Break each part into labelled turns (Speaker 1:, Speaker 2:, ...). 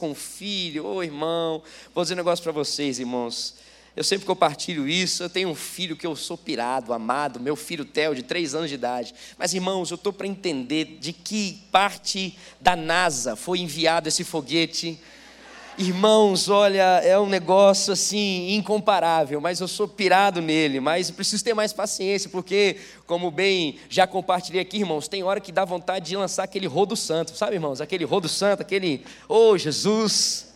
Speaker 1: com filho, ô oh, irmão, vou dizer um negócio para vocês, irmãos. Eu sempre compartilho isso. Eu tenho um filho que eu sou pirado, amado, meu filho Theo, de três anos de idade. Mas, irmãos, eu estou para entender de que parte da NASA foi enviado esse foguete Irmãos, olha, é um negócio assim incomparável, mas eu sou pirado nele, mas preciso ter mais paciência, porque, como bem já compartilhei aqui, irmãos, tem hora que dá vontade de lançar aquele rodo santo, sabe, irmãos? Aquele rodo santo, aquele, oh Jesus,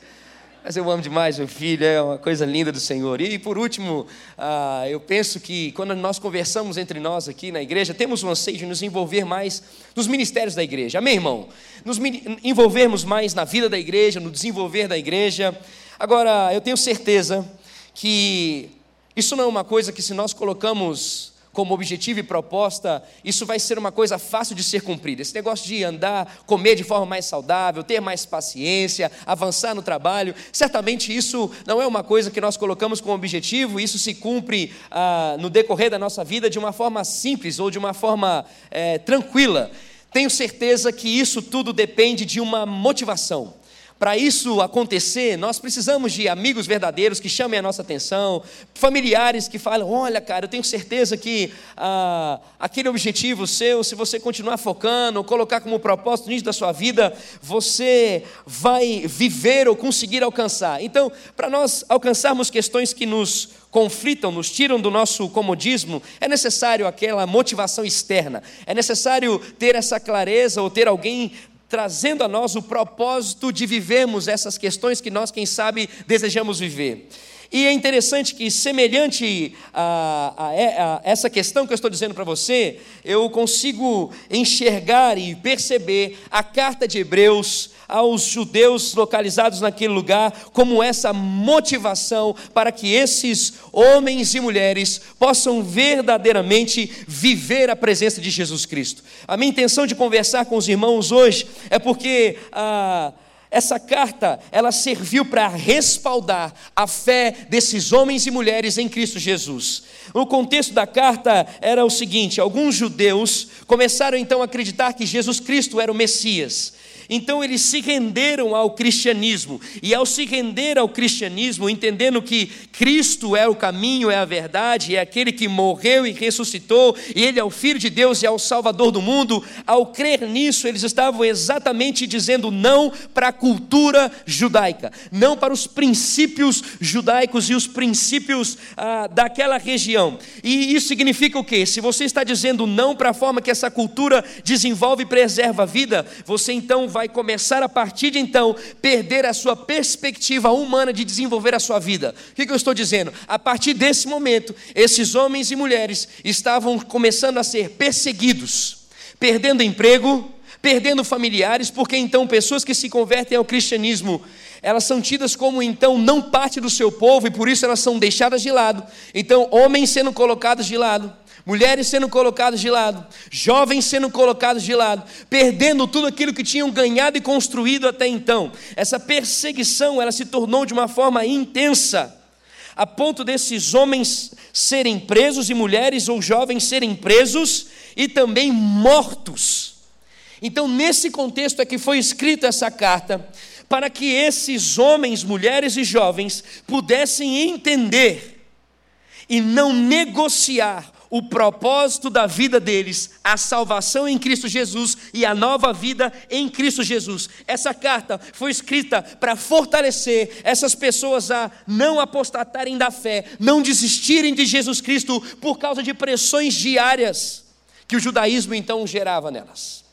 Speaker 1: mas eu amo demais meu filho, é uma coisa linda do Senhor. E por último, ah, eu penso que quando nós conversamos entre nós aqui na igreja, temos um anseio de nos envolver mais nos ministérios da igreja. Amém, irmão? Nos envolvermos mais na vida da igreja, no desenvolver da igreja. Agora, eu tenho certeza que isso não é uma coisa que se nós colocamos como objetivo e proposta, isso vai ser uma coisa fácil de ser cumprida. Esse negócio de andar, comer de forma mais saudável, ter mais paciência, avançar no trabalho, certamente isso não é uma coisa que nós colocamos como objetivo, isso se cumpre ah, no decorrer da nossa vida de uma forma simples ou de uma forma é, tranquila. Tenho certeza que isso tudo depende de uma motivação. Para isso acontecer, nós precisamos de amigos verdadeiros que chamem a nossa atenção, familiares que falam: olha, cara, eu tenho certeza que ah, aquele objetivo seu, se você continuar focando, colocar como propósito nisso da sua vida, você vai viver ou conseguir alcançar. Então, para nós alcançarmos questões que nos conflitam, nos tiram do nosso comodismo, é necessário aquela motivação externa, é necessário ter essa clareza ou ter alguém trazendo a nós o propósito de vivermos essas questões que nós, quem sabe, desejamos viver. E é interessante que, semelhante a, a, a essa questão que eu estou dizendo para você, eu consigo enxergar e perceber a carta de Hebreus aos judeus localizados naquele lugar como essa motivação para que esses homens e mulheres possam verdadeiramente viver a presença de Jesus Cristo. A minha intenção de conversar com os irmãos hoje é porque ah, essa carta ela serviu para respaldar a fé desses homens e mulheres em Cristo Jesus. O contexto da carta era o seguinte: alguns judeus começaram então a acreditar que Jesus Cristo era o Messias. Então eles se renderam ao cristianismo, e ao se render ao cristianismo, entendendo que Cristo é o caminho, é a verdade, é aquele que morreu e ressuscitou, e Ele é o Filho de Deus e é o Salvador do mundo, ao crer nisso, eles estavam exatamente dizendo não para a cultura judaica, não para os princípios judaicos e os princípios ah, daquela região. E isso significa o quê? Se você está dizendo não para a forma que essa cultura desenvolve e preserva a vida, você então vai vai começar a partir de então perder a sua perspectiva humana de desenvolver a sua vida. O que eu estou dizendo? A partir desse momento, esses homens e mulheres estavam começando a ser perseguidos, perdendo emprego, perdendo familiares, porque então pessoas que se convertem ao cristianismo elas são tidas como então não parte do seu povo e por isso elas são deixadas de lado. Então, homens sendo colocados de lado, mulheres sendo colocadas de lado, jovens sendo colocados de lado, perdendo tudo aquilo que tinham ganhado e construído até então. Essa perseguição, ela se tornou de uma forma intensa, a ponto desses homens serem presos e mulheres ou jovens serem presos e também mortos. Então, nesse contexto é que foi escrita essa carta, para que esses homens, mulheres e jovens pudessem entender e não negociar o propósito da vida deles, a salvação em Cristo Jesus e a nova vida em Cristo Jesus. Essa carta foi escrita para fortalecer essas pessoas a não apostatarem da fé, não desistirem de Jesus Cristo por causa de pressões diárias que o judaísmo então gerava nelas.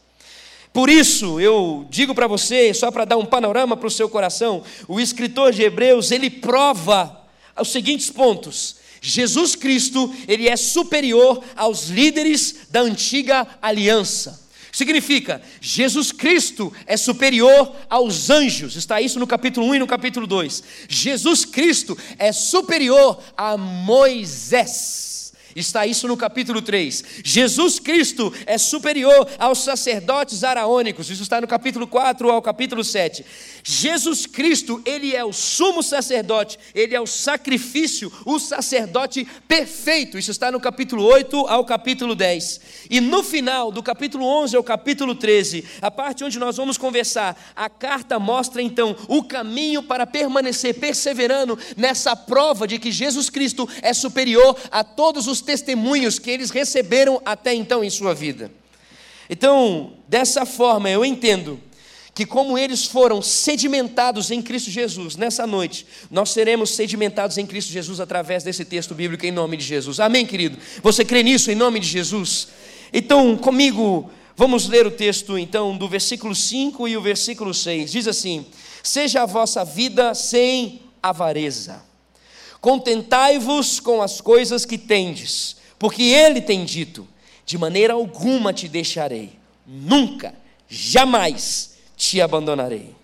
Speaker 1: Por isso, eu digo para você, só para dar um panorama para o seu coração, o escritor de Hebreus, ele prova os seguintes pontos Jesus Cristo, ele é superior aos líderes da antiga aliança. Significa, Jesus Cristo é superior aos anjos, está isso no capítulo 1 e no capítulo 2. Jesus Cristo é superior a Moisés. Está isso no capítulo 3. Jesus Cristo é superior aos sacerdotes araônicos. Isso está no capítulo 4 ao capítulo 7. Jesus Cristo, ele é o sumo sacerdote, ele é o sacrifício, o sacerdote perfeito. Isso está no capítulo 8 ao capítulo 10. E no final, do capítulo 11 ao capítulo 13, a parte onde nós vamos conversar, a carta mostra então o caminho para permanecer perseverando nessa prova de que Jesus Cristo é superior a todos os testemunhos que eles receberam até então em sua vida. Então, dessa forma, eu entendo que, como eles foram sedimentados em Cristo Jesus, nessa noite, nós seremos sedimentados em Cristo Jesus através desse texto bíblico, em nome de Jesus. Amém, querido? Você crê nisso, em nome de Jesus? Então, comigo, vamos ler o texto, então, do versículo 5 e o versículo 6. Diz assim: Seja a vossa vida sem avareza Contentai-vos com as coisas que tendes, porque ele tem dito: de maneira alguma te deixarei, nunca, jamais te abandonarei.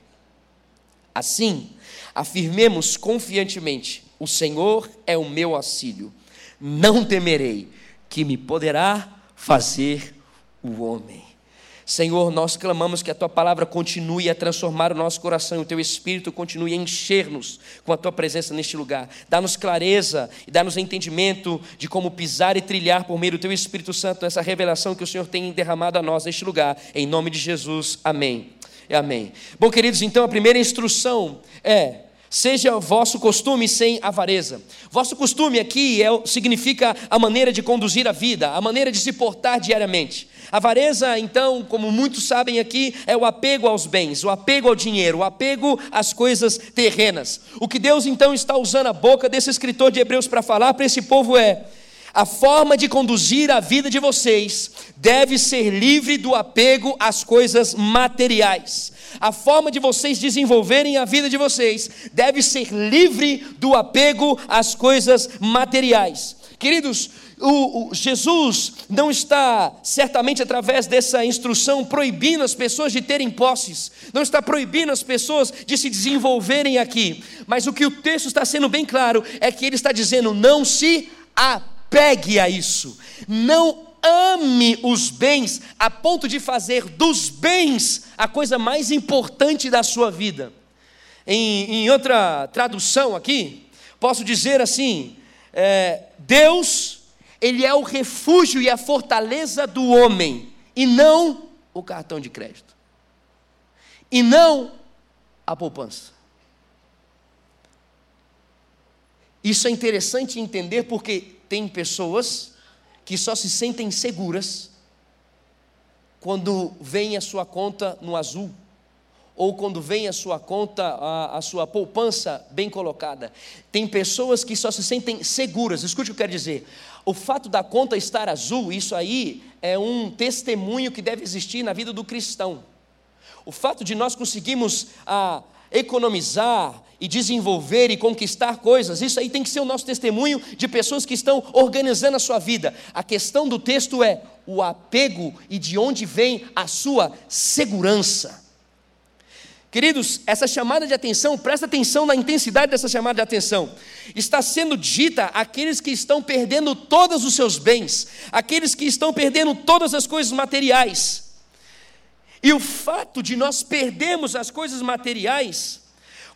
Speaker 1: Assim, afirmemos confiantemente: o Senhor é o meu auxílio, não temerei, que me poderá fazer o homem. Senhor, nós clamamos que a tua palavra continue a transformar o nosso coração, o teu espírito continue a encher-nos com a tua presença neste lugar. Dá-nos clareza e dá-nos entendimento de como pisar e trilhar por meio do teu Espírito Santo essa revelação que o Senhor tem derramado a nós neste lugar. Em nome de Jesus. Amém. Amém. Bom, queridos, então a primeira instrução é Seja vosso costume sem avareza. Vosso costume aqui é, significa a maneira de conduzir a vida, a maneira de se portar diariamente. Avareza, então, como muitos sabem aqui, é o apego aos bens, o apego ao dinheiro, o apego às coisas terrenas. O que Deus então está usando a boca desse escritor de Hebreus para falar para esse povo é: a forma de conduzir a vida de vocês deve ser livre do apego às coisas materiais. A forma de vocês desenvolverem a vida de vocês deve ser livre do apego às coisas materiais. Queridos, o, o, Jesus não está, certamente através dessa instrução, proibindo as pessoas de terem posses, não está proibindo as pessoas de se desenvolverem aqui, mas o que o texto está sendo bem claro é que ele está dizendo: não se apegue a isso, não ame os bens a ponto de fazer dos bens a coisa mais importante da sua vida. Em, em outra tradução aqui, posso dizer assim: é, Deus ele é o refúgio e a fortaleza do homem, e não o cartão de crédito, e não a poupança. Isso é interessante entender porque tem pessoas que só se sentem seguras quando vem a sua conta no azul ou quando vem a sua conta, a, a, sua poupança bem colocada. Tem pessoas que só se sentem seguras, escute o que eu quero dizer. O fato da conta estar azul, isso aí é um testemunho que deve existir na vida do cristão. O fato de nós conseguirmos a, economizar e desenvolver e conquistar coisas, isso aí tem que ser o nosso testemunho de pessoas que estão organizando a sua vida. A questão do texto é o apego e de onde vem a sua segurança. Queridos, essa chamada de atenção, presta atenção na intensidade dessa chamada de atenção. Está sendo dita àqueles que estão perdendo todos os seus bens, aqueles que estão perdendo todas as coisas materiais. E o fato de nós perdermos as coisas materiais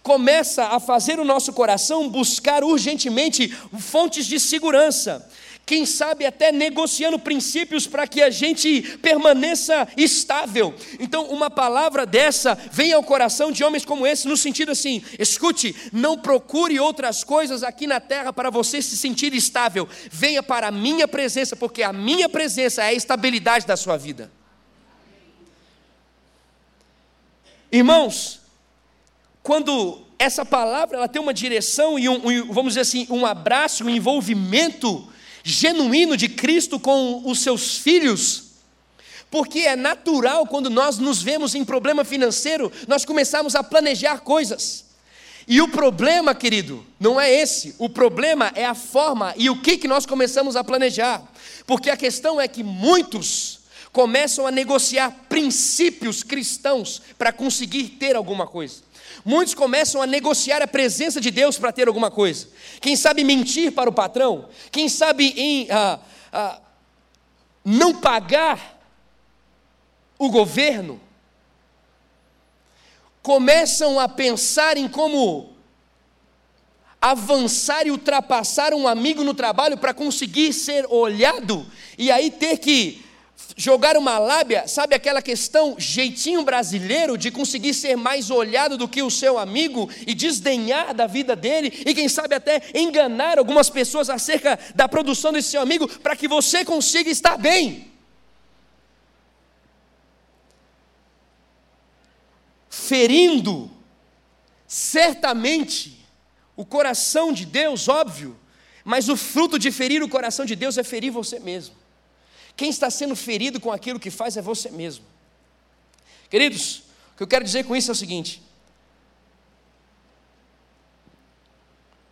Speaker 1: começa a fazer o nosso coração buscar urgentemente fontes de segurança quem sabe até negociando princípios para que a gente permaneça estável. Então, uma palavra dessa vem ao coração de homens como esse, no sentido assim: escute, não procure outras coisas aqui na terra para você se sentir estável, venha para a minha presença, porque a minha presença é a estabilidade da sua vida. Irmãos, quando essa palavra ela tem uma direção e um, um, vamos dizer assim, um abraço, um envolvimento genuíno de Cristo com os seus filhos, porque é natural quando nós nos vemos em problema financeiro, nós começamos a planejar coisas. E o problema, querido, não é esse. O problema é a forma e o que, que nós começamos a planejar. Porque a questão é que muitos começam a negociar princípios cristãos para conseguir ter alguma coisa. Muitos começam a negociar a presença de Deus para ter alguma coisa. Quem sabe mentir para o patrão, quem sabe em ah, ah, não pagar o governo, começam a pensar em como avançar e ultrapassar um amigo no trabalho para conseguir ser olhado e aí ter que jogar uma lábia, sabe aquela questão jeitinho brasileiro de conseguir ser mais olhado do que o seu amigo e desdenhar da vida dele e quem sabe até enganar algumas pessoas acerca da produção desse seu amigo para que você consiga estar bem. Ferindo certamente o coração de Deus, óbvio, mas o fruto de ferir o coração de Deus é ferir você mesmo. Quem está sendo ferido com aquilo que faz é você mesmo. Queridos, o que eu quero dizer com isso é o seguinte: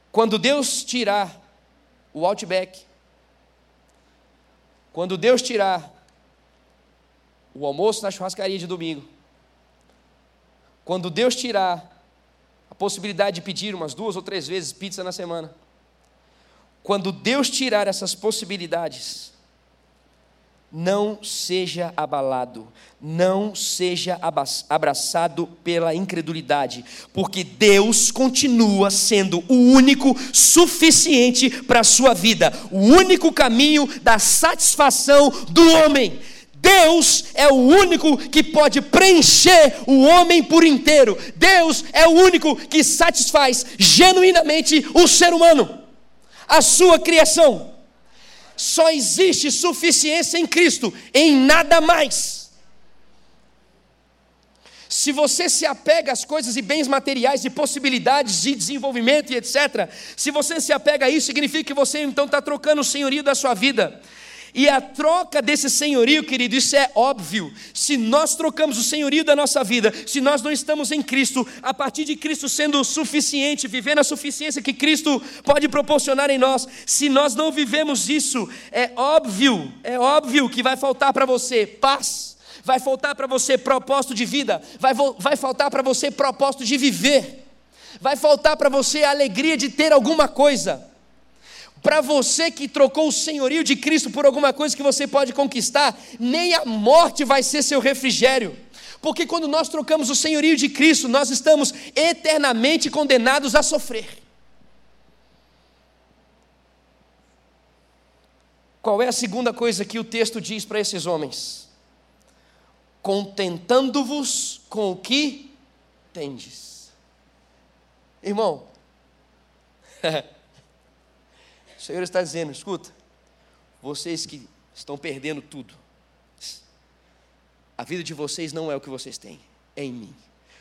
Speaker 1: quando Deus tirar o Outback, quando Deus tirar o almoço na churrascaria de domingo, quando Deus tirar a possibilidade de pedir umas duas ou três vezes pizza na semana. Quando Deus tirar essas possibilidades, não seja abalado, não seja abraçado pela incredulidade, porque Deus continua sendo o único suficiente para a sua vida, o único caminho da satisfação do homem. Deus é o único que pode preencher o homem por inteiro. Deus é o único que satisfaz genuinamente o ser humano, a sua criação. Só existe suficiência em Cristo, em nada mais. Se você se apega às coisas e bens materiais e possibilidades de desenvolvimento e etc., se você se apega a isso, significa que você então está trocando o senhorio da sua vida e a troca desse senhorio, querido, isso é óbvio. Se nós trocamos o senhorio da nossa vida, se nós não estamos em Cristo, a partir de Cristo sendo suficiente, vivendo a suficiência que Cristo pode proporcionar em nós, se nós não vivemos isso, é óbvio, é óbvio que vai faltar para você paz, vai faltar para você propósito de vida, vai, vai faltar para você propósito de viver, vai faltar para você a alegria de ter alguma coisa. Para você que trocou o senhorio de Cristo por alguma coisa que você pode conquistar, nem a morte vai ser seu refrigério. Porque quando nós trocamos o senhorio de Cristo, nós estamos eternamente condenados a sofrer. Qual é a segunda coisa que o texto diz para esses homens? Contentando-vos com o que tendes. Irmão, Senhor está dizendo: escuta, vocês que estão perdendo tudo, a vida de vocês não é o que vocês têm, é em mim.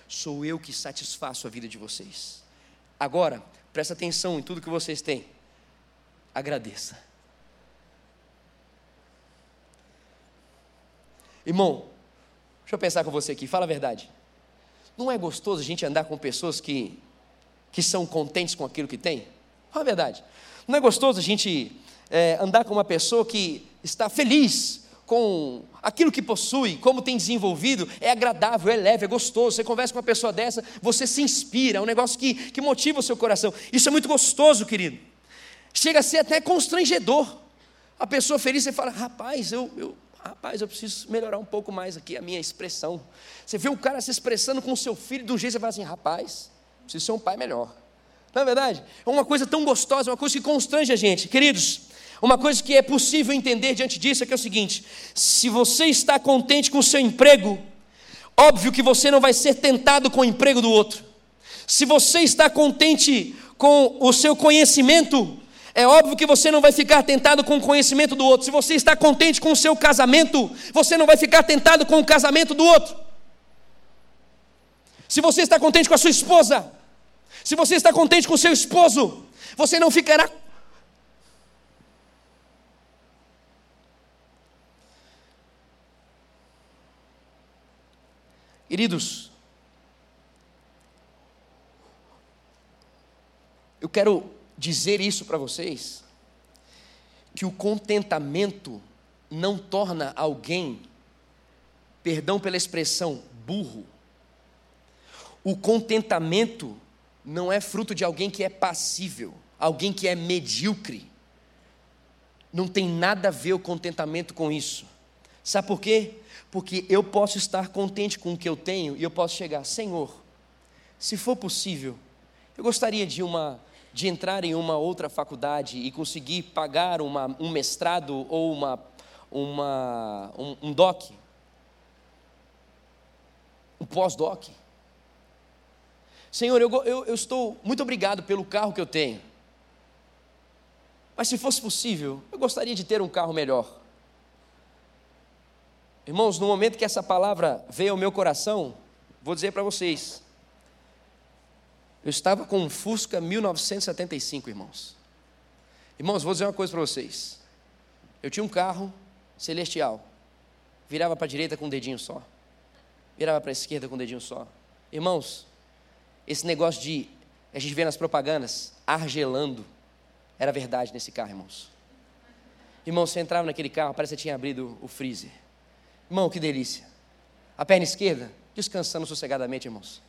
Speaker 1: Sou eu que satisfaço a vida de vocês. Agora, presta atenção em tudo que vocês têm. Agradeça. Irmão, deixa eu pensar com você aqui, fala a verdade. Não é gostoso a gente andar com pessoas que, que são contentes com aquilo que tem? Fala a verdade. Não é gostoso a gente é, andar com uma pessoa que está feliz com aquilo que possui, como tem desenvolvido, é agradável, é leve, é gostoso. Você conversa com uma pessoa dessa, você se inspira, é um negócio que, que motiva o seu coração. Isso é muito gostoso, querido. Chega a ser até constrangedor. A pessoa feliz, você fala, rapaz, eu, eu, rapaz, eu preciso melhorar um pouco mais aqui a minha expressão. Você vê um cara se expressando com o seu filho um jeito, você fala assim, rapaz, preciso ser um pai melhor. Não é verdade? É uma coisa tão gostosa, uma coisa que constrange a gente. Queridos, uma coisa que é possível entender diante disso é que é o seguinte: se você está contente com o seu emprego, óbvio que você não vai ser tentado com o emprego do outro. Se você está contente com o seu conhecimento, é óbvio que você não vai ficar tentado com o conhecimento do outro. Se você está contente com o seu casamento, você não vai ficar tentado com o casamento do outro. Se você está contente com a sua esposa, se você está contente com seu esposo, você não ficará. Queridos, eu quero dizer isso para vocês, que o contentamento não torna alguém, perdão pela expressão, burro. O contentamento não é fruto de alguém que é passível, alguém que é medíocre. Não tem nada a ver o contentamento com isso. Sabe por quê? Porque eu posso estar contente com o que eu tenho e eu posso chegar, Senhor, se for possível, eu gostaria de uma de entrar em uma outra faculdade e conseguir pagar uma, um mestrado ou uma, uma, um, um DOC, um pós-doc. Senhor, eu, eu, eu estou muito obrigado pelo carro que eu tenho. Mas se fosse possível, eu gostaria de ter um carro melhor. Irmãos, no momento que essa palavra veio ao meu coração, vou dizer para vocês, eu estava com um Fusca 1975, irmãos. Irmãos, vou dizer uma coisa para vocês. Eu tinha um carro celestial. Virava para a direita com um dedinho só. Virava para a esquerda com um dedinho só. Irmãos, esse negócio de a gente vê nas propagandas, argelando, era verdade nesse carro, irmãos. Irmão, você entrava naquele carro, parece que você tinha abrido o freezer. Irmão, que delícia. A perna esquerda, descansando sossegadamente, irmãos.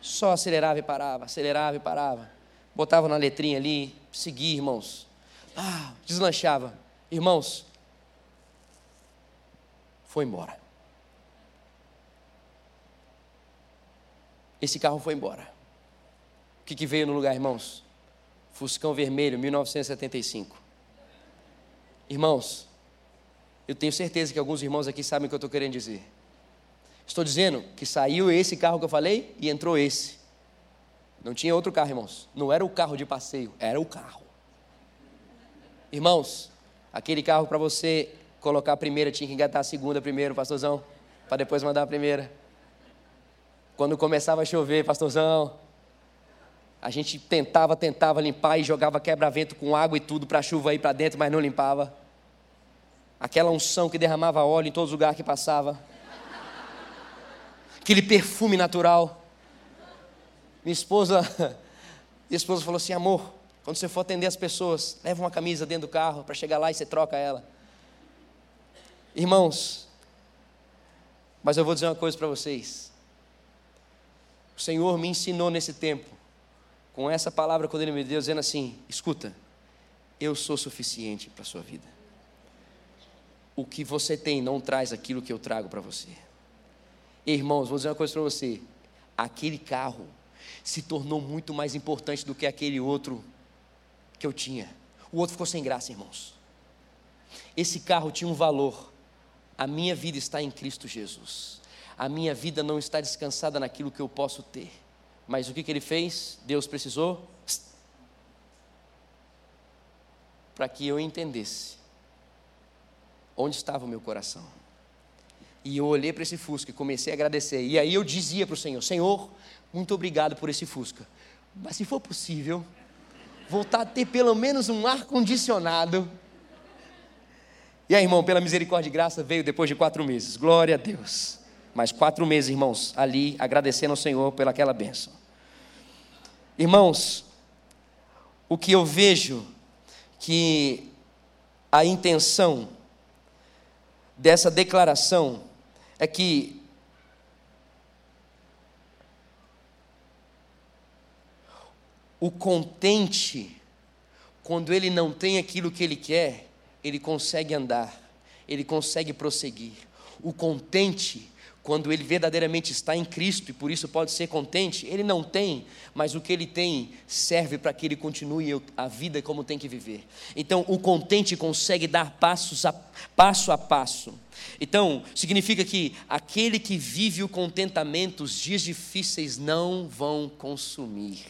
Speaker 1: Só acelerava e parava, acelerava e parava. Botava na letrinha ali, seguia, irmãos. Ah, deslanchava. Irmãos, foi embora. Esse carro foi embora. O que, que veio no lugar, irmãos? Fuscão Vermelho, 1975. Irmãos, eu tenho certeza que alguns irmãos aqui sabem o que eu estou querendo dizer. Estou dizendo que saiu esse carro que eu falei e entrou esse. Não tinha outro carro, irmãos. Não era o carro de passeio, era o carro. Irmãos, aquele carro para você colocar a primeira tinha que engatar a segunda primeiro, pastorzão, para depois mandar a primeira. Quando começava a chover, pastorzão, a gente tentava, tentava limpar e jogava quebra-vento com água e tudo para a chuva ir para dentro, mas não limpava. Aquela unção que derramava óleo em todos os lugares que passava. Aquele perfume natural. Minha esposa, minha esposa falou assim: amor, quando você for atender as pessoas, leva uma camisa dentro do carro para chegar lá e você troca ela. Irmãos, mas eu vou dizer uma coisa para vocês. O Senhor me ensinou nesse tempo com essa palavra quando Ele me deu, dizendo assim: escuta, eu sou suficiente para a sua vida. O que você tem não traz aquilo que eu trago para você. Irmãos, vou dizer uma coisa para você: aquele carro se tornou muito mais importante do que aquele outro que eu tinha. O outro ficou sem graça, irmãos. Esse carro tinha um valor. A minha vida está em Cristo Jesus. A minha vida não está descansada naquilo que eu posso ter. Mas o que, que ele fez? Deus precisou para que eu entendesse onde estava o meu coração. E eu olhei para esse Fusca e comecei a agradecer. E aí eu dizia para o Senhor: Senhor, muito obrigado por esse Fusca. Mas se for possível, voltar a ter pelo menos um ar-condicionado. E aí, irmão, pela misericórdia e graça, veio depois de quatro meses. Glória a Deus. Mais quatro meses, irmãos, ali agradecendo ao Senhor pelaquela bênção. Irmãos, o que eu vejo que a intenção dessa declaração é que o contente, quando ele não tem aquilo que ele quer, ele consegue andar, ele consegue prosseguir. O contente, quando ele verdadeiramente está em Cristo e por isso pode ser contente, ele não tem, mas o que ele tem serve para que ele continue a vida como tem que viver. Então, o contente consegue dar passos a, passo a passo. Então, significa que aquele que vive o contentamento, os dias difíceis não vão consumir.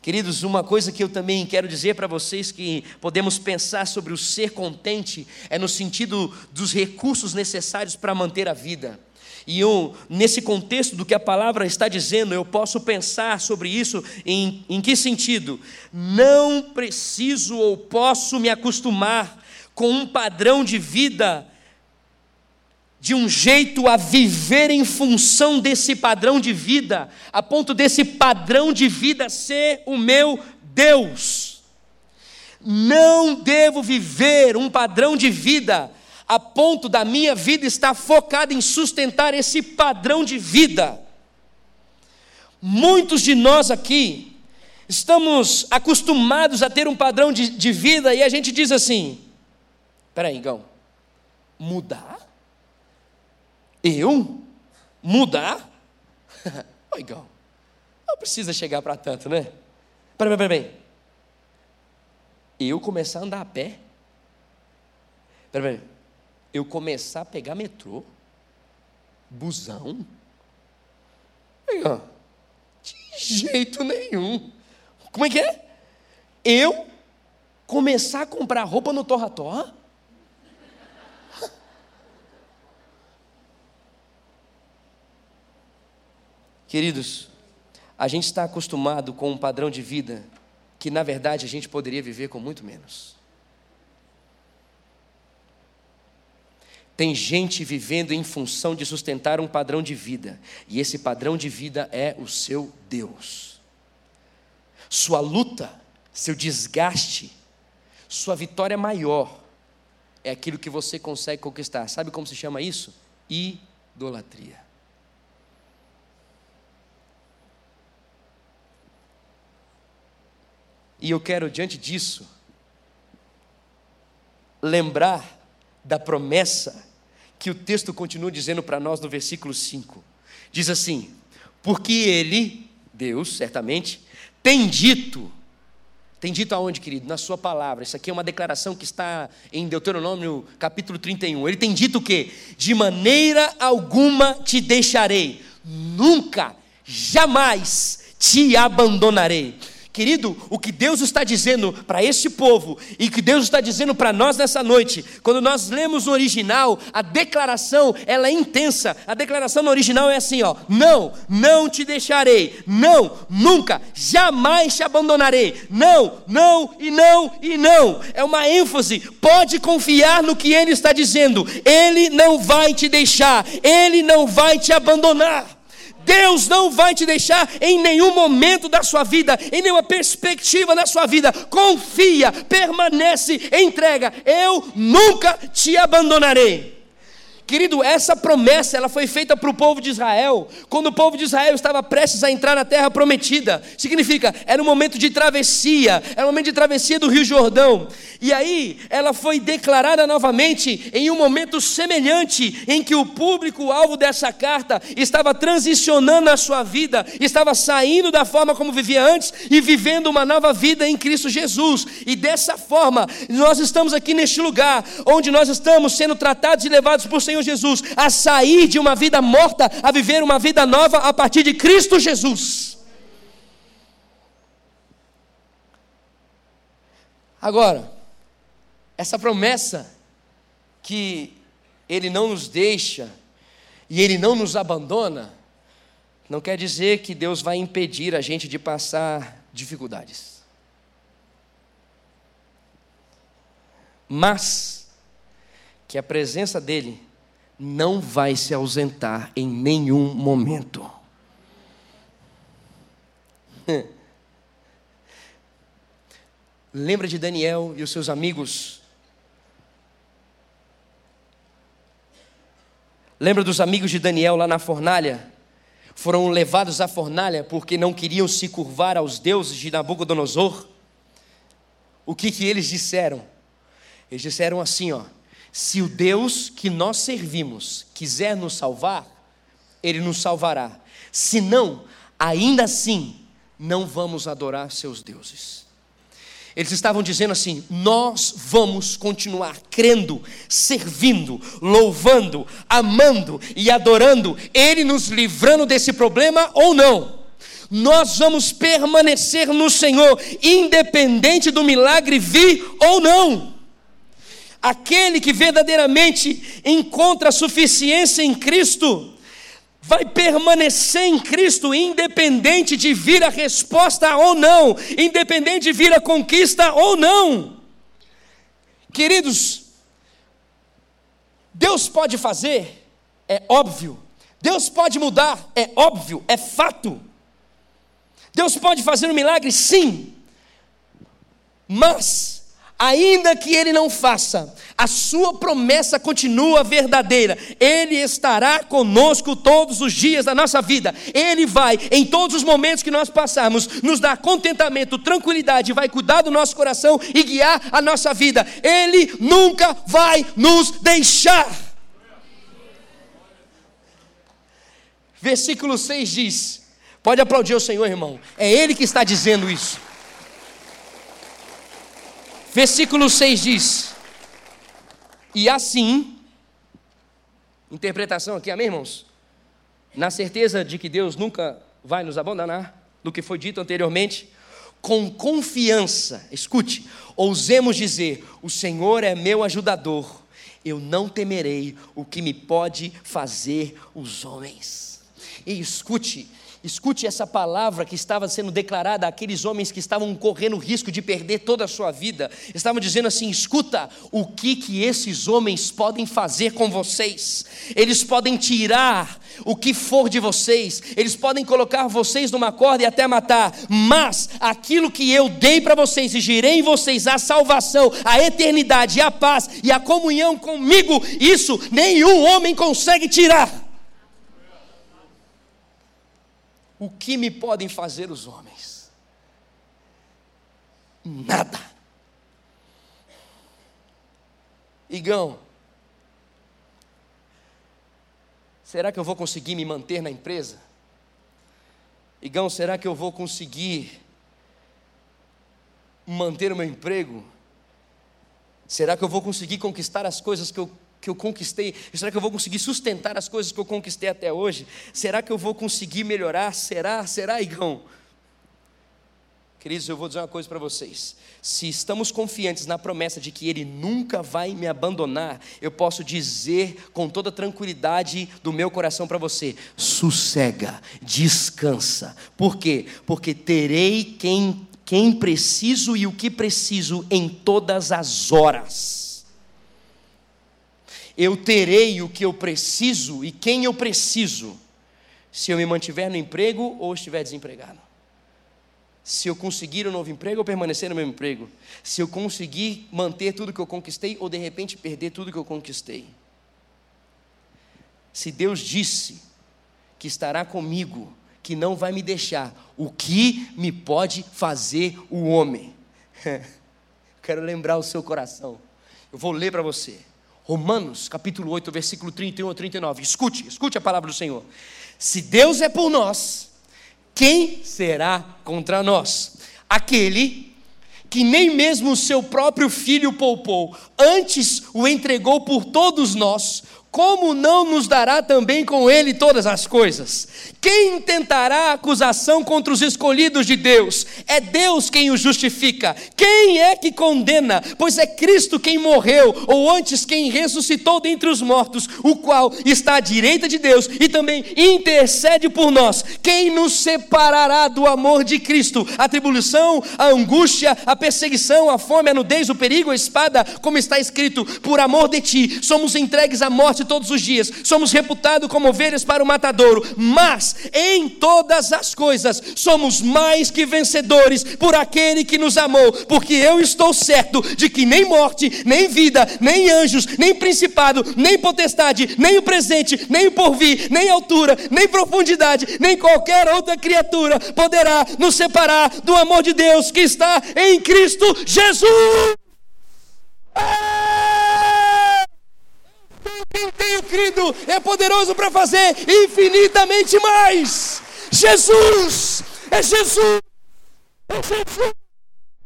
Speaker 1: Queridos, uma coisa que eu também quero dizer para vocês que podemos pensar sobre o ser contente é no sentido dos recursos necessários para manter a vida. E eu, nesse contexto do que a palavra está dizendo, eu posso pensar sobre isso em, em que sentido? Não preciso ou posso me acostumar com um padrão de vida, de um jeito a viver em função desse padrão de vida, a ponto desse padrão de vida ser o meu Deus. Não devo viver um padrão de vida a ponto da minha vida estar focada em sustentar esse padrão de vida. Muitos de nós aqui estamos acostumados a ter um padrão de, de vida e a gente diz assim: peraí, Igão, mudar? Eu? Mudar? Oi, Igão, não precisa chegar para tanto, né? Peraí, peraí, peraí. Eu começar a andar a pé? Peraí, peraí. Eu começar a pegar metrô? Busão? Igão, de jeito nenhum. Como é que é? Eu começar a comprar roupa no Torra Torra? Queridos, a gente está acostumado com um padrão de vida que, na verdade, a gente poderia viver com muito menos. Tem gente vivendo em função de sustentar um padrão de vida, e esse padrão de vida é o seu Deus. Sua luta, seu desgaste, sua vitória maior é aquilo que você consegue conquistar. Sabe como se chama isso? Idolatria. E eu quero, diante disso, lembrar da promessa que o texto continua dizendo para nós no versículo 5. Diz assim: Porque ele, Deus, certamente, tem dito, tem dito aonde, querido? Na sua palavra. Isso aqui é uma declaração que está em Deuteronômio capítulo 31. Ele tem dito o quê? De maneira alguma te deixarei, nunca, jamais te abandonarei. Querido, o que Deus está dizendo para este povo e que Deus está dizendo para nós nessa noite, quando nós lemos o original, a declaração ela é intensa. A declaração no original é assim, ó: Não, não te deixarei. Não, nunca, jamais te abandonarei. Não, não e não e não. É uma ênfase. Pode confiar no que ele está dizendo. Ele não vai te deixar. Ele não vai te abandonar. Deus não vai te deixar em nenhum momento da sua vida, em nenhuma perspectiva da sua vida. Confia, permanece, entrega. Eu nunca te abandonarei. Querido, essa promessa ela foi feita para o povo de Israel, quando o povo de Israel estava prestes a entrar na terra prometida. Significa, era um momento de travessia, era um momento de travessia do Rio Jordão. E aí, ela foi declarada novamente em um momento semelhante, em que o público-alvo dessa carta estava transicionando a sua vida, estava saindo da forma como vivia antes e vivendo uma nova vida em Cristo Jesus. E dessa forma, nós estamos aqui neste lugar, onde nós estamos sendo tratados e levados por Senhor Senhor Jesus a sair de uma vida morta a viver uma vida nova a partir de Cristo Jesus. Agora, essa promessa que Ele não nos deixa e Ele não nos abandona, não quer dizer que Deus vai impedir a gente de passar dificuldades. Mas que a presença dEle não vai se ausentar em nenhum momento. Lembra de Daniel e os seus amigos? Lembra dos amigos de Daniel lá na fornalha? Foram levados à fornalha porque não queriam se curvar aos deuses de Nabucodonosor. O que que eles disseram? Eles disseram assim, ó: se o Deus que nós servimos quiser nos salvar, Ele nos salvará. Se não, ainda assim, não vamos adorar seus deuses. Eles estavam dizendo assim: nós vamos continuar crendo, servindo, louvando, amando e adorando, Ele nos livrando desse problema ou não. Nós vamos permanecer no Senhor, independente do milagre vir ou não. Aquele que verdadeiramente encontra suficiência em Cristo, vai permanecer em Cristo, independente de vir a resposta ou não, independente de vir a conquista ou não. Queridos, Deus pode fazer, é óbvio. Deus pode mudar, é óbvio, é fato. Deus pode fazer um milagre, sim. Mas Ainda que ele não faça, a sua promessa continua verdadeira. Ele estará conosco todos os dias da nossa vida. Ele vai, em todos os momentos que nós passarmos, nos dar contentamento, tranquilidade, vai cuidar do nosso coração e guiar a nossa vida. Ele nunca vai nos deixar. Versículo 6 diz: Pode aplaudir o Senhor, irmão. É Ele que está dizendo isso. Versículo 6 diz: E assim, interpretação aqui, amém, irmãos? Na certeza de que Deus nunca vai nos abandonar, do que foi dito anteriormente, com confiança, escute, ousemos dizer: O Senhor é meu ajudador, eu não temerei o que me pode fazer os homens. E escute, Escute essa palavra que estava sendo declarada àqueles homens que estavam correndo risco de perder toda a sua vida. Estavam dizendo assim: escuta, o que que esses homens podem fazer com vocês? Eles podem tirar o que for de vocês, eles podem colocar vocês numa corda e até matar, mas aquilo que eu dei para vocês e girei em vocês a salvação, a eternidade, a paz e a comunhão comigo, isso nenhum homem consegue tirar. O que me podem fazer os homens? Nada. Igão, será que eu vou conseguir me manter na empresa? Igão, será que eu vou conseguir manter o meu emprego? Será que eu vou conseguir conquistar as coisas que eu que eu conquistei? Será que eu vou conseguir sustentar as coisas que eu conquistei até hoje? Será que eu vou conseguir melhorar? Será? Será, Igão? Queridos, eu vou dizer uma coisa para vocês. Se estamos confiantes na promessa de que Ele nunca vai me abandonar, eu posso dizer com toda tranquilidade do meu coração para você: sossega, descansa. Por quê? Porque terei quem, quem preciso e o que preciso em todas as horas eu terei o que eu preciso e quem eu preciso, se eu me mantiver no emprego ou estiver desempregado. Se eu conseguir um novo emprego ou permanecer no meu emprego. Se eu conseguir manter tudo que eu conquistei ou de repente perder tudo que eu conquistei. Se Deus disse que estará comigo, que não vai me deixar, o que me pode fazer o homem? Quero lembrar o seu coração. Eu vou ler para você. Romanos, capítulo 8, versículo 31 a 39. Escute, escute a palavra do Senhor. Se Deus é por nós, quem será contra nós? Aquele que nem mesmo o seu próprio filho poupou, antes o entregou por todos nós, como não nos dará também com ele todas as coisas? Quem intentará acusação contra os escolhidos de Deus? É Deus quem os justifica. Quem é que condena? Pois é Cristo quem morreu, ou antes quem ressuscitou dentre os mortos, o qual está à direita de Deus e também intercede por nós. Quem nos separará do amor de Cristo? A tribulação, a angústia, a perseguição, a fome, a nudez, o perigo, a espada, como está escrito, por amor de ti, somos entregues à morte todos os dias, somos reputados como ovelhas para o matadouro, mas em todas as coisas somos mais que vencedores por aquele que nos amou, porque eu estou certo de que nem morte, nem vida, nem anjos, nem principado, nem potestade, nem o presente, nem o porvir, nem altura, nem profundidade, nem qualquer outra criatura poderá nos separar do amor de Deus que está em Cristo Jesus. Quem tenho crido é poderoso para fazer infinitamente mais. Jesus, é Jesus, é Jesus.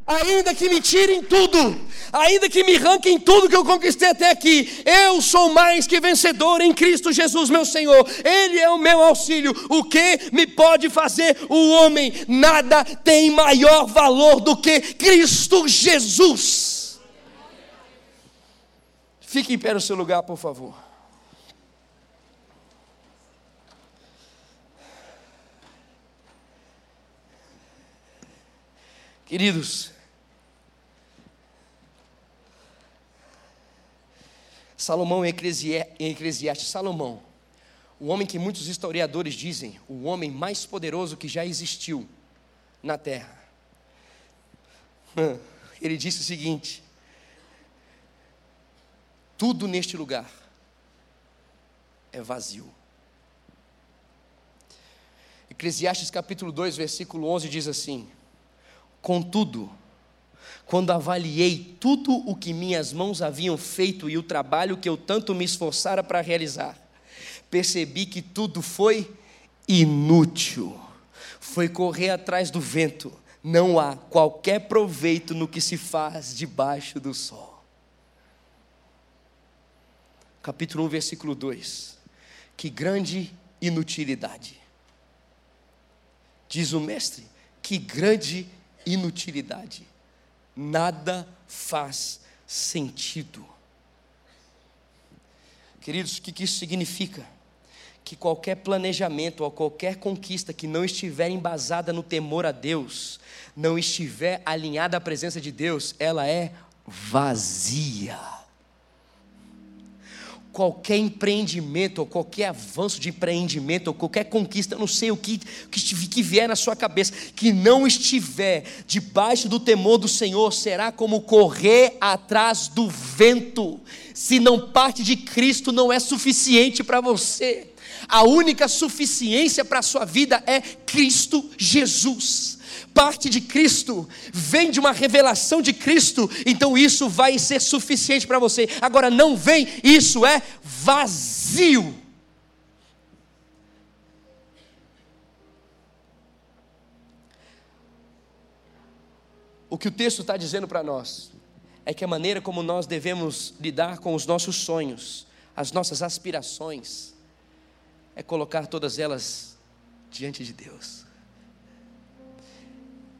Speaker 1: Ainda que me tirem tudo, ainda que me arranquem tudo que eu conquistei até aqui, eu sou mais que vencedor em Cristo Jesus, meu Senhor. Ele é o meu auxílio. O que me pode fazer o homem? Nada tem maior valor do que Cristo Jesus. Fique em pé no seu lugar, por favor. Queridos, Salomão em Eclesiastes, Salomão, o homem que muitos historiadores dizem, o homem mais poderoso que já existiu na terra. Ele disse o seguinte: tudo neste lugar é vazio. Eclesiastes capítulo 2, versículo 11 diz assim: Contudo, quando avaliei tudo o que minhas mãos haviam feito e o trabalho que eu tanto me esforçara para realizar, percebi que tudo foi inútil. Foi correr atrás do vento. Não há qualquer proveito no que se faz debaixo do sol. Capítulo 1, versículo 2. Que grande inutilidade. Diz o mestre, que grande inutilidade. Nada faz sentido. Queridos, o que isso significa? Que qualquer planejamento ou qualquer conquista que não estiver embasada no temor a Deus, não estiver alinhada à presença de Deus, ela é vazia qualquer empreendimento, ou qualquer avanço de empreendimento, ou qualquer conquista, não sei o que, que, que vier na sua cabeça, que não estiver debaixo do temor do Senhor, será como correr atrás do vento. Se não parte de Cristo, não é suficiente para você. A única suficiência para a sua vida é Cristo Jesus parte de Cristo, vem de uma revelação de Cristo, então isso vai ser suficiente para você. Agora, não vem, isso é vazio. O que o texto está dizendo para nós é que a maneira como nós devemos lidar com os nossos sonhos, as nossas aspirações, é colocar todas elas diante de Deus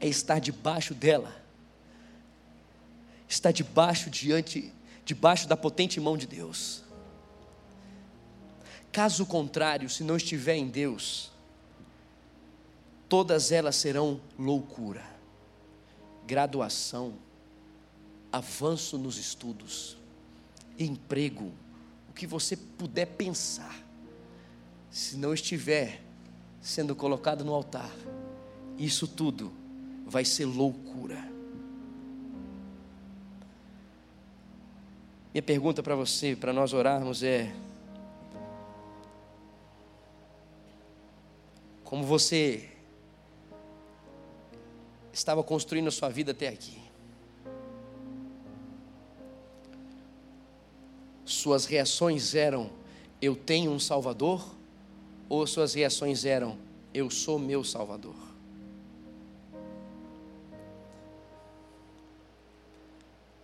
Speaker 1: é estar debaixo dela, estar debaixo diante, debaixo da potente mão de Deus. Caso contrário, se não estiver em Deus, todas elas serão loucura, graduação, avanço nos estudos, emprego, o que você puder pensar, se não estiver sendo colocado no altar, isso tudo vai ser loucura. Minha pergunta para você, para nós orarmos é: como você estava construindo a sua vida até aqui? Suas reações eram: eu tenho um Salvador? Ou suas reações eram: eu sou meu Salvador?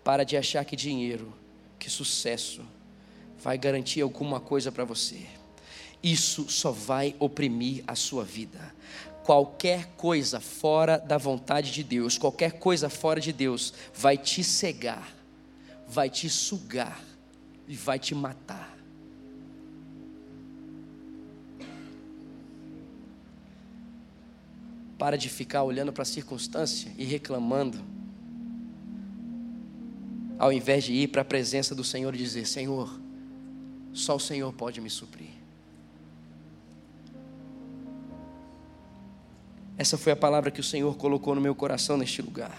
Speaker 1: Para de achar que dinheiro, que sucesso vai garantir alguma coisa para você. Isso só vai oprimir a sua vida. Qualquer coisa fora da vontade de Deus, qualquer coisa fora de Deus, vai te cegar, vai te sugar e vai te matar. Para de ficar olhando para a circunstância e reclamando ao invés de ir para a presença do Senhor e dizer: Senhor, só o Senhor pode me suprir. Essa foi a palavra que o Senhor colocou no meu coração neste lugar.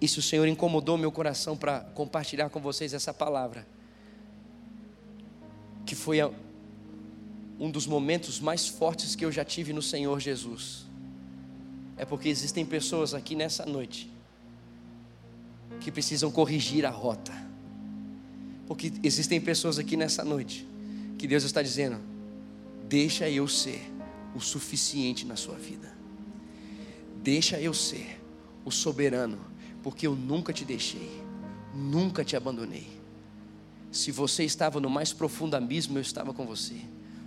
Speaker 1: E se o Senhor incomodou meu coração para compartilhar com vocês essa palavra, que foi um dos momentos mais fortes que eu já tive no Senhor Jesus, é porque existem pessoas aqui nessa noite que precisam corrigir a rota. Porque existem pessoas aqui nessa noite que Deus está dizendo: deixa eu ser o suficiente na sua vida. Deixa eu ser o soberano, porque eu nunca te deixei, nunca te abandonei. Se você estava no mais profundo abismo, eu estava com você.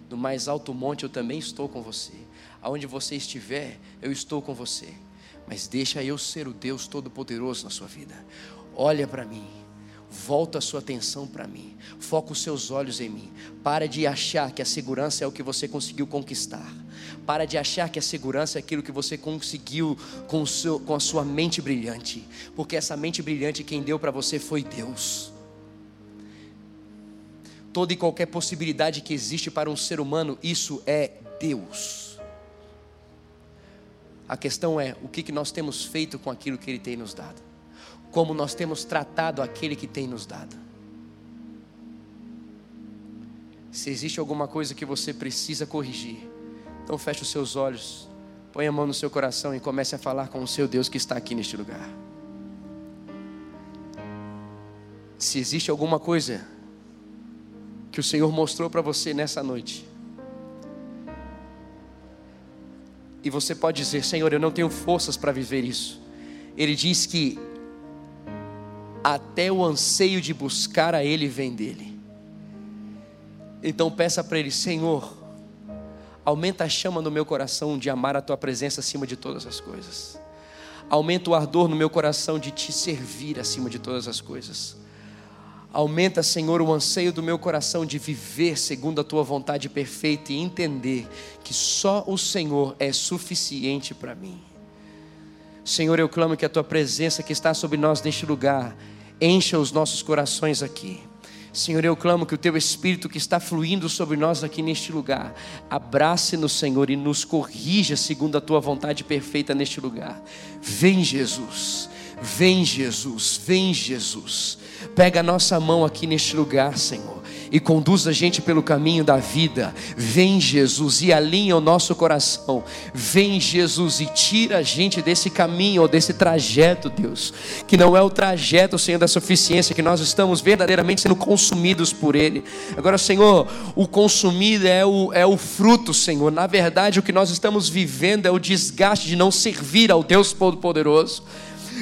Speaker 1: No mais alto monte, eu também estou com você. Aonde você estiver, eu estou com você mas deixa eu ser o Deus Todo-Poderoso na sua vida. Olha para mim, volta a sua atenção para mim, foca os seus olhos em mim. Para de achar que a segurança é o que você conseguiu conquistar. Para de achar que a segurança é aquilo que você conseguiu com, seu, com a sua mente brilhante, porque essa mente brilhante quem deu para você foi Deus. Toda e qualquer possibilidade que existe para um ser humano, isso é Deus. A questão é o que nós temos feito com aquilo que Ele tem nos dado, como nós temos tratado aquele que tem nos dado. Se existe alguma coisa que você precisa corrigir, então feche os seus olhos, põe a mão no seu coração e comece a falar com o seu Deus que está aqui neste lugar. Se existe alguma coisa que o Senhor mostrou para você nessa noite, e você pode dizer: Senhor, eu não tenho forças para viver isso. Ele diz que até o anseio de buscar a Ele vem dele. Então peça para Ele: Senhor, aumenta a chama no meu coração de amar a Tua presença acima de todas as coisas. Aumenta o ardor no meu coração de te servir acima de todas as coisas. Aumenta, Senhor, o anseio do meu coração de viver segundo a tua vontade perfeita e entender que só o Senhor é suficiente para mim. Senhor, eu clamo que a tua presença que está sobre nós neste lugar encha os nossos corações aqui. Senhor, eu clamo que o teu espírito que está fluindo sobre nós aqui neste lugar, abrace-nos, Senhor, e nos corrija segundo a tua vontade perfeita neste lugar. Vem, Jesus. Vem, Jesus. Vem, Jesus. Pega a nossa mão aqui neste lugar, Senhor, e conduz a gente pelo caminho da vida. Vem, Jesus, e alinha o nosso coração. Vem, Jesus, e tira a gente desse caminho desse trajeto, Deus, que não é o trajeto, Senhor, da suficiência, que nós estamos verdadeiramente sendo consumidos por Ele. Agora, Senhor, o consumir é o, é o fruto, Senhor. Na verdade, o que nós estamos vivendo é o desgaste de não servir ao Deus Todo-Poderoso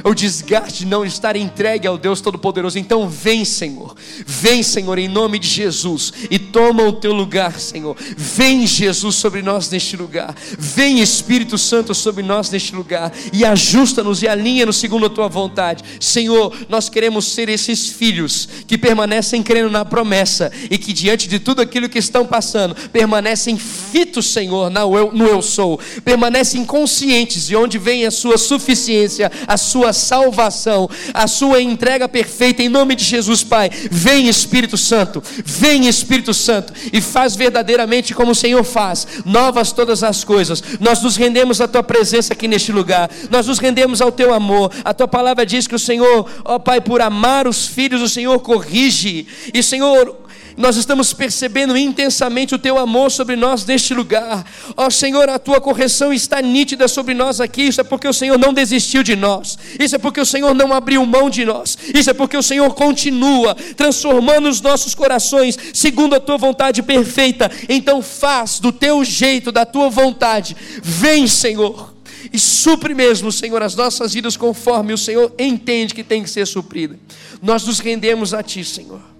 Speaker 1: o desgaste de não estar entregue ao Deus Todo-Poderoso. Então vem, Senhor, vem, Senhor, em nome de Jesus, e toma o teu lugar, Senhor. Vem, Jesus, sobre nós neste lugar. Vem, Espírito Santo, sobre nós neste lugar, e ajusta-nos e alinha-nos segundo a tua vontade. Senhor, nós queremos ser esses filhos que permanecem crendo na promessa e que diante de tudo aquilo que estão passando, permanecem fitos, Senhor, no eu, no eu sou, permanecem conscientes de onde vem a sua suficiência, a sua sua salvação, a sua entrega perfeita em nome de Jesus, Pai. Vem Espírito Santo, vem Espírito Santo e faz verdadeiramente como o Senhor faz, novas todas as coisas. Nós nos rendemos à tua presença aqui neste lugar. Nós nos rendemos ao teu amor. A tua palavra diz que o Senhor, ó Pai, por amar os filhos, o Senhor corrige. E Senhor, nós estamos percebendo intensamente o teu amor sobre nós neste lugar. Ó oh, Senhor, a tua correção está nítida sobre nós aqui. Isso é porque o Senhor não desistiu de nós. Isso é porque o Senhor não abriu mão de nós. Isso é porque o Senhor continua transformando os nossos corações segundo a tua vontade perfeita. Então faz do teu jeito, da tua vontade. Vem, Senhor. E supre mesmo, Senhor, as nossas vidas conforme o Senhor entende que tem que ser suprida. Nós nos rendemos a Ti, Senhor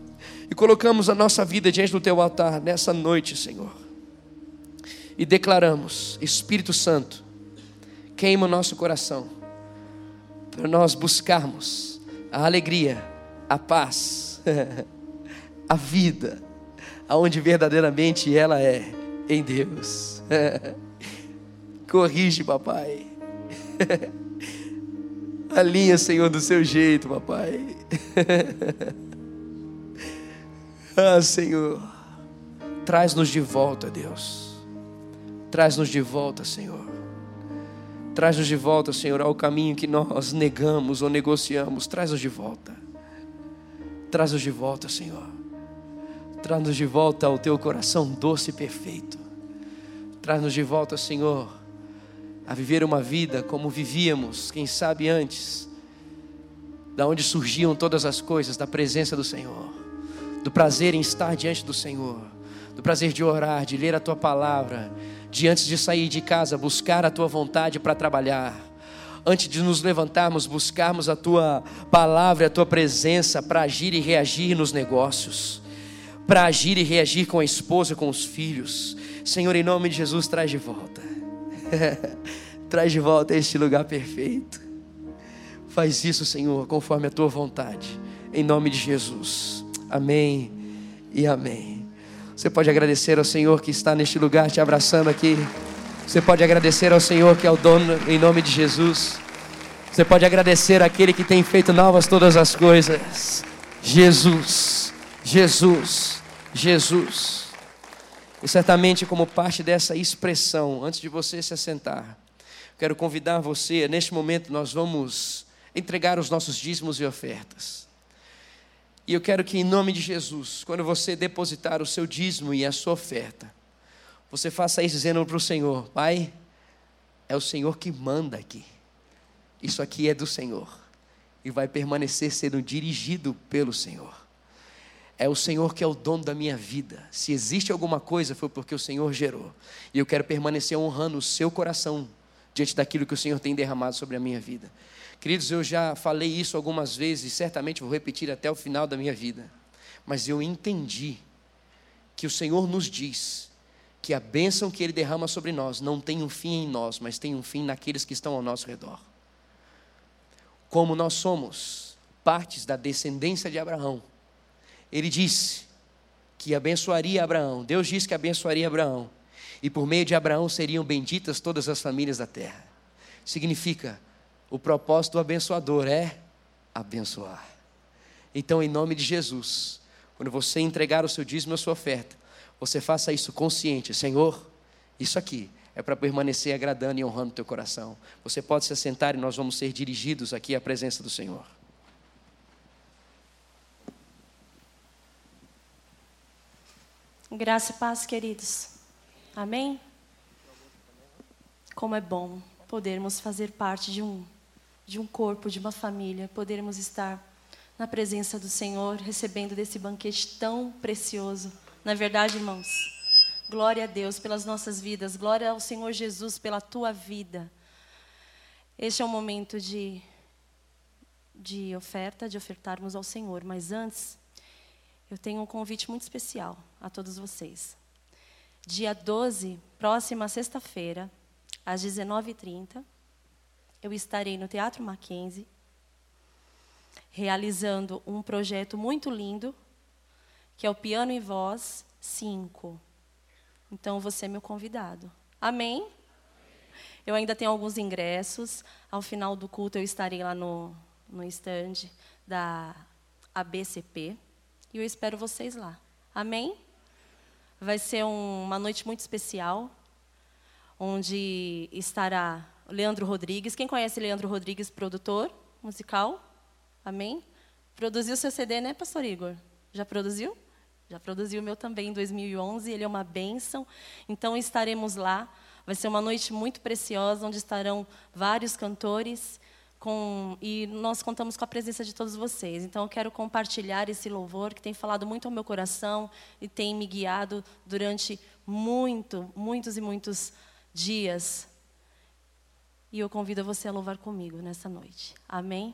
Speaker 1: e colocamos a nossa vida diante do teu altar nessa noite, Senhor. E declaramos: Espírito Santo, queima o nosso coração, para nós buscarmos a alegria, a paz, a vida, aonde verdadeiramente ela é, em Deus. Corrige, papai. Alinha, Senhor, do seu jeito, papai. Ah, Senhor, traz-nos de volta, Deus. Traz-nos de volta, Senhor. Traz-nos de volta, Senhor, ao caminho que nós negamos ou negociamos. Traz-nos de volta. Traz-nos de volta, Senhor. Traz-nos de volta ao teu coração doce e perfeito. Traz-nos de volta, Senhor, a viver uma vida como vivíamos, quem sabe antes, da onde surgiam todas as coisas, da presença do Senhor do prazer em estar diante do Senhor, do prazer de orar, de ler a tua palavra, de antes de sair de casa buscar a tua vontade para trabalhar, antes de nos levantarmos, buscarmos a tua palavra, a tua presença para agir e reagir nos negócios, para agir e reagir com a esposa, com os filhos. Senhor, em nome de Jesus, traz de volta. traz de volta este lugar perfeito. Faz isso, Senhor, conforme a tua vontade. Em nome de Jesus. Amém e amém. Você pode agradecer ao Senhor que está neste lugar te abraçando aqui. Você pode agradecer ao Senhor que é o dono, em nome de Jesus. Você pode agradecer àquele que tem feito novas todas as coisas. Jesus, Jesus, Jesus. E certamente, como parte dessa expressão, antes de você se assentar, quero convidar você, neste momento, nós vamos entregar os nossos dízimos e ofertas. E eu quero que, em nome de Jesus, quando você depositar o seu dízimo e a sua oferta, você faça isso dizendo para o Senhor: Pai, é o Senhor que manda aqui. Isso aqui é do Senhor e vai permanecer sendo dirigido pelo Senhor. É o Senhor que é o dono da minha vida. Se existe alguma coisa, foi porque o Senhor gerou. E eu quero permanecer honrando o seu coração diante daquilo que o Senhor tem derramado sobre a minha vida. Queridos, eu já falei isso algumas vezes e certamente vou repetir até o final da minha vida. Mas eu entendi que o Senhor nos diz que a bênção que Ele derrama sobre nós não tem um fim em nós, mas tem um fim naqueles que estão ao nosso redor. Como nós somos partes da descendência de Abraão, Ele disse que abençoaria Abraão. Deus disse que abençoaria Abraão. E por meio de Abraão seriam benditas todas as famílias da terra. Significa o propósito do abençoador é abençoar. Então, em nome de Jesus, quando você entregar o seu dízimo e a sua oferta, você faça isso consciente, Senhor, isso aqui é para permanecer agradando e honrando o teu coração. Você pode se assentar e nós vamos ser dirigidos aqui à presença do Senhor.
Speaker 2: Graça e paz, queridos. Amém? Como é bom podermos fazer parte de um de um corpo, de uma família, podermos estar na presença do Senhor, recebendo desse banquete tão precioso. Na verdade, irmãos, glória a Deus pelas nossas vidas, glória ao Senhor Jesus pela tua vida. Este é um momento de, de oferta, de ofertarmos ao Senhor, mas antes, eu tenho um convite muito especial a todos vocês. Dia 12, próxima sexta-feira, às 19h30, eu estarei no Teatro Mackenzie, realizando um projeto muito lindo, que é o Piano e Voz 5. Então, você é meu convidado. Amém? Eu ainda tenho alguns ingressos. Ao final do culto, eu estarei lá no, no stand da ABCP. E eu espero vocês lá. Amém? Vai ser um, uma noite muito especial, onde estará Leandro Rodrigues. Quem conhece Leandro Rodrigues, produtor musical? Amém? Produziu seu CD, né, pastor Igor? Já produziu? Já produziu o meu também em 2011. Ele é uma bênção. Então estaremos lá. Vai ser uma noite muito preciosa, onde estarão vários cantores. Com, e nós contamos com a presença de todos vocês. Então, eu quero compartilhar esse louvor que tem falado muito ao meu coração e tem me guiado durante muito, muitos e muitos dias e eu convido você a louvar comigo nessa noite. Amém?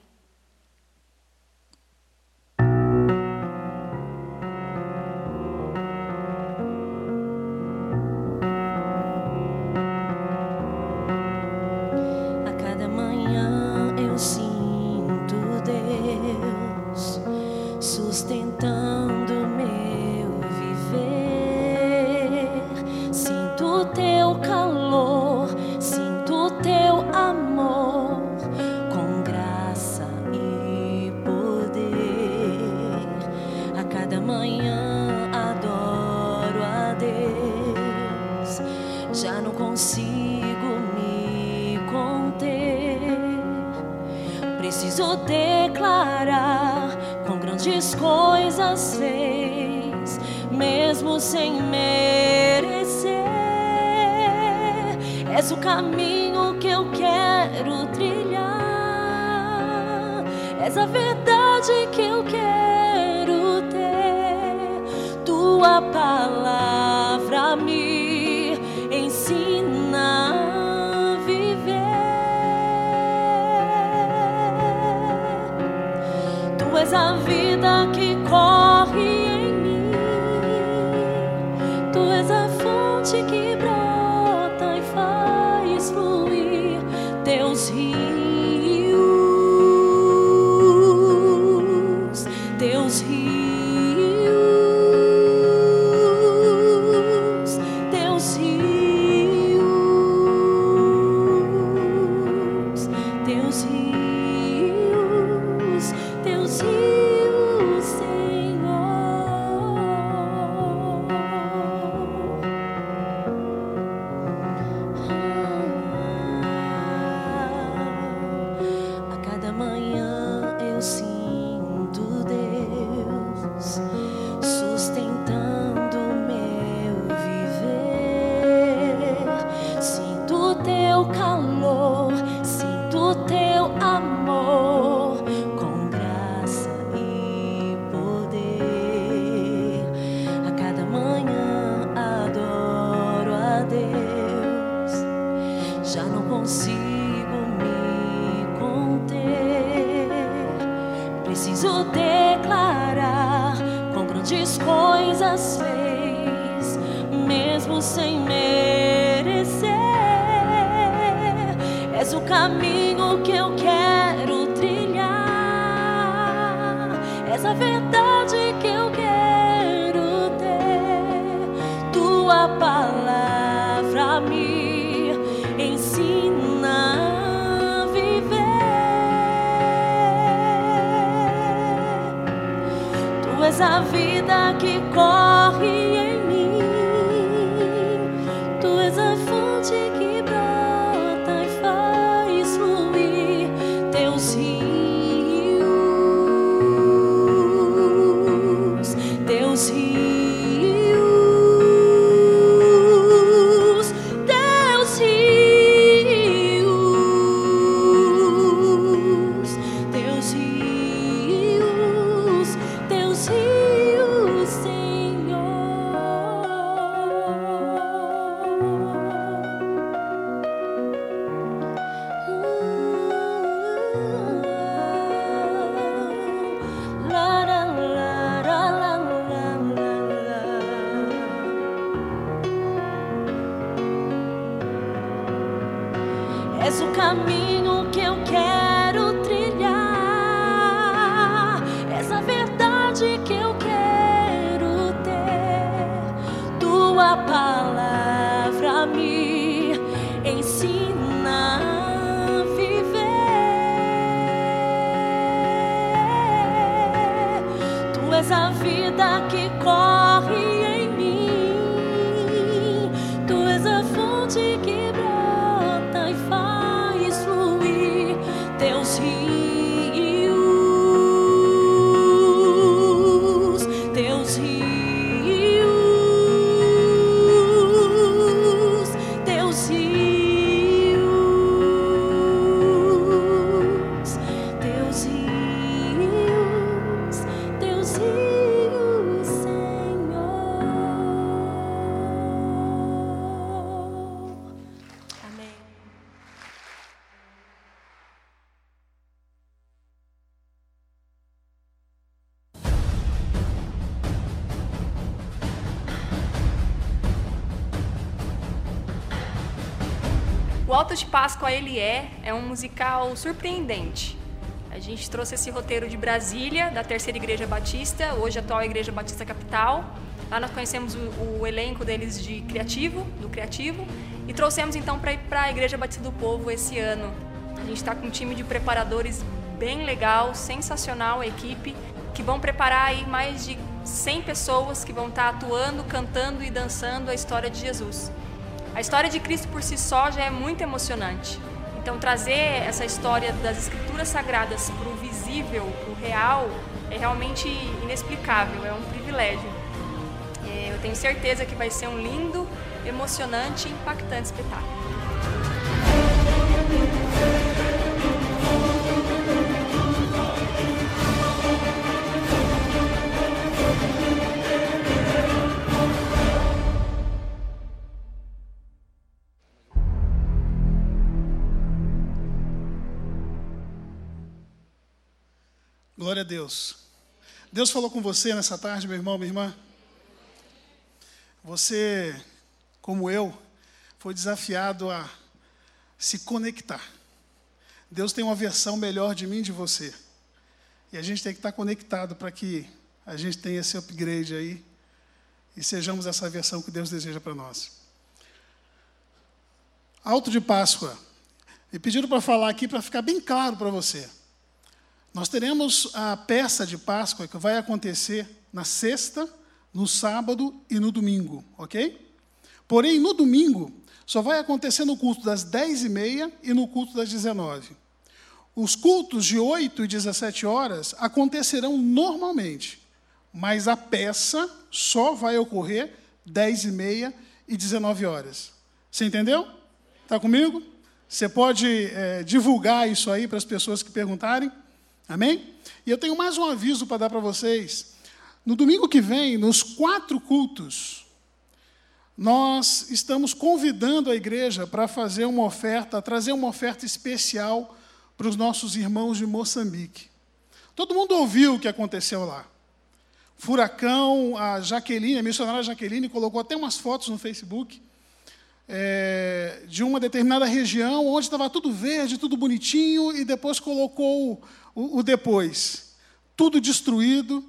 Speaker 3: Musical surpreendente. A gente trouxe esse roteiro de Brasília, da Terceira Igreja Batista, hoje atual Igreja Batista Capital. Lá nós conhecemos o, o elenco deles de criativo, do criativo, e trouxemos então para a Igreja Batista do Povo esse ano. A gente está com um time de preparadores bem legal, sensacional a equipe, que vão preparar aí mais de 100 pessoas que vão estar atuando, cantando e dançando a história de Jesus. A história de Cristo por si só já é muito emocionante. Então, trazer essa história das Escrituras Sagradas para o visível, para o real, é realmente inexplicável, é um privilégio. É, Eu tenho certeza que vai ser um lindo, emocionante e impactante espetáculo.
Speaker 4: Glória a Deus. Deus falou com você nessa tarde, meu irmão, minha irmã. Você, como eu, foi desafiado a se conectar. Deus tem uma versão melhor de mim e de você. E a gente tem que estar conectado para que a gente tenha esse upgrade aí e sejamos essa versão que Deus deseja para nós. Alto de Páscoa. Me pediram para falar aqui para ficar bem claro para você. Nós teremos a peça de Páscoa que vai acontecer na sexta, no sábado e no domingo, ok? Porém, no domingo, só vai acontecer no culto das 10h30 e no culto das 19 Os cultos de 8 e 17 horas acontecerão normalmente, mas a peça só vai ocorrer 10h30 e 19 horas. Você entendeu? Está comigo? Você pode é, divulgar isso aí para as pessoas que perguntarem? Amém? E eu tenho mais um aviso para dar para vocês. No domingo que vem, nos quatro cultos, nós estamos convidando a igreja para fazer uma oferta, trazer uma oferta especial para os nossos irmãos de Moçambique. Todo mundo ouviu o que aconteceu lá. Furacão, a Jaqueline, a missionária Jaqueline, colocou até umas fotos no Facebook é, de uma determinada região onde estava tudo verde, tudo bonitinho, e depois colocou o, o depois. Tudo destruído.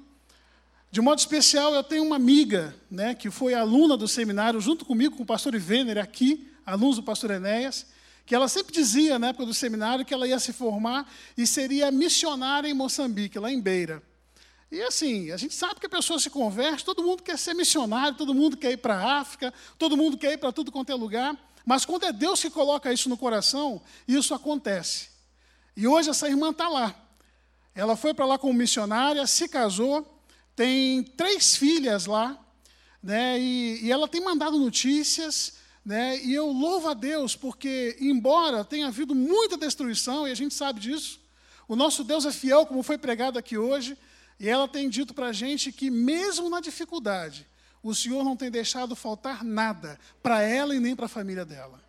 Speaker 4: De modo especial, eu tenho uma amiga né, que foi aluna do seminário, junto comigo, com o pastor Ivener, aqui, alunos do pastor Enéas, que ela sempre dizia, na época do seminário, que ela ia se formar e seria missionária em Moçambique, lá em Beira. E assim, a gente sabe que a pessoa se converte, todo mundo quer ser missionário, todo mundo quer ir para a África, todo mundo quer ir para tudo quanto é lugar, mas quando é Deus que coloca isso no coração, isso acontece. E hoje essa irmã está lá. Ela foi para lá como missionária, se casou, tem três filhas lá, né, e, e ela tem mandado notícias, né, e eu louvo a Deus, porque, embora tenha havido muita destruição, e a gente sabe disso, o nosso Deus é fiel, como foi pregado aqui hoje, e ela tem dito para a gente que, mesmo na dificuldade, o Senhor não tem deixado faltar nada para ela e nem para a família dela.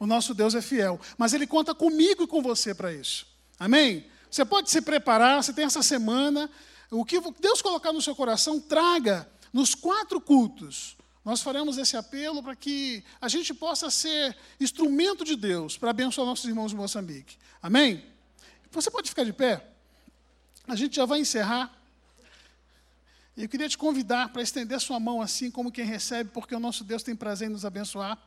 Speaker 4: O nosso Deus é fiel, mas Ele conta comigo e com você para isso. Amém? Você pode se preparar, você tem essa semana. O que Deus colocar no seu coração, traga nos quatro cultos. Nós faremos esse apelo para que a gente possa ser instrumento de Deus para abençoar nossos irmãos de Moçambique. Amém? Você pode ficar de pé? A gente já vai encerrar. Eu queria te convidar para estender sua mão assim como quem recebe, porque o nosso Deus tem prazer em nos abençoar.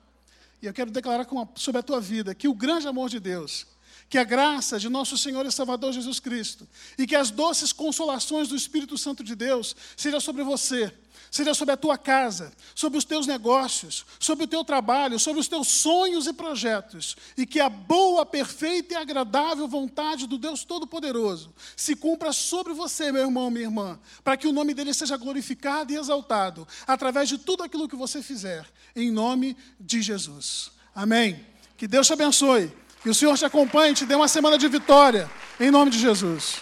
Speaker 4: E eu quero declarar sobre a tua vida que o grande amor de Deus, que a graça de nosso Senhor e Salvador Jesus Cristo e que as doces consolações do Espírito Santo de Deus seja sobre você, seja sobre a tua casa, sobre os teus negócios, sobre o teu trabalho, sobre os teus sonhos e projetos, e que a boa, perfeita e agradável vontade do Deus Todo-Poderoso se cumpra sobre você, meu irmão, minha irmã, para que o nome dele seja glorificado e exaltado através de tudo aquilo que você fizer, em nome de Jesus. Amém. Que Deus te abençoe. Que o Senhor te acompanhe, te dê uma semana de vitória, em nome de Jesus.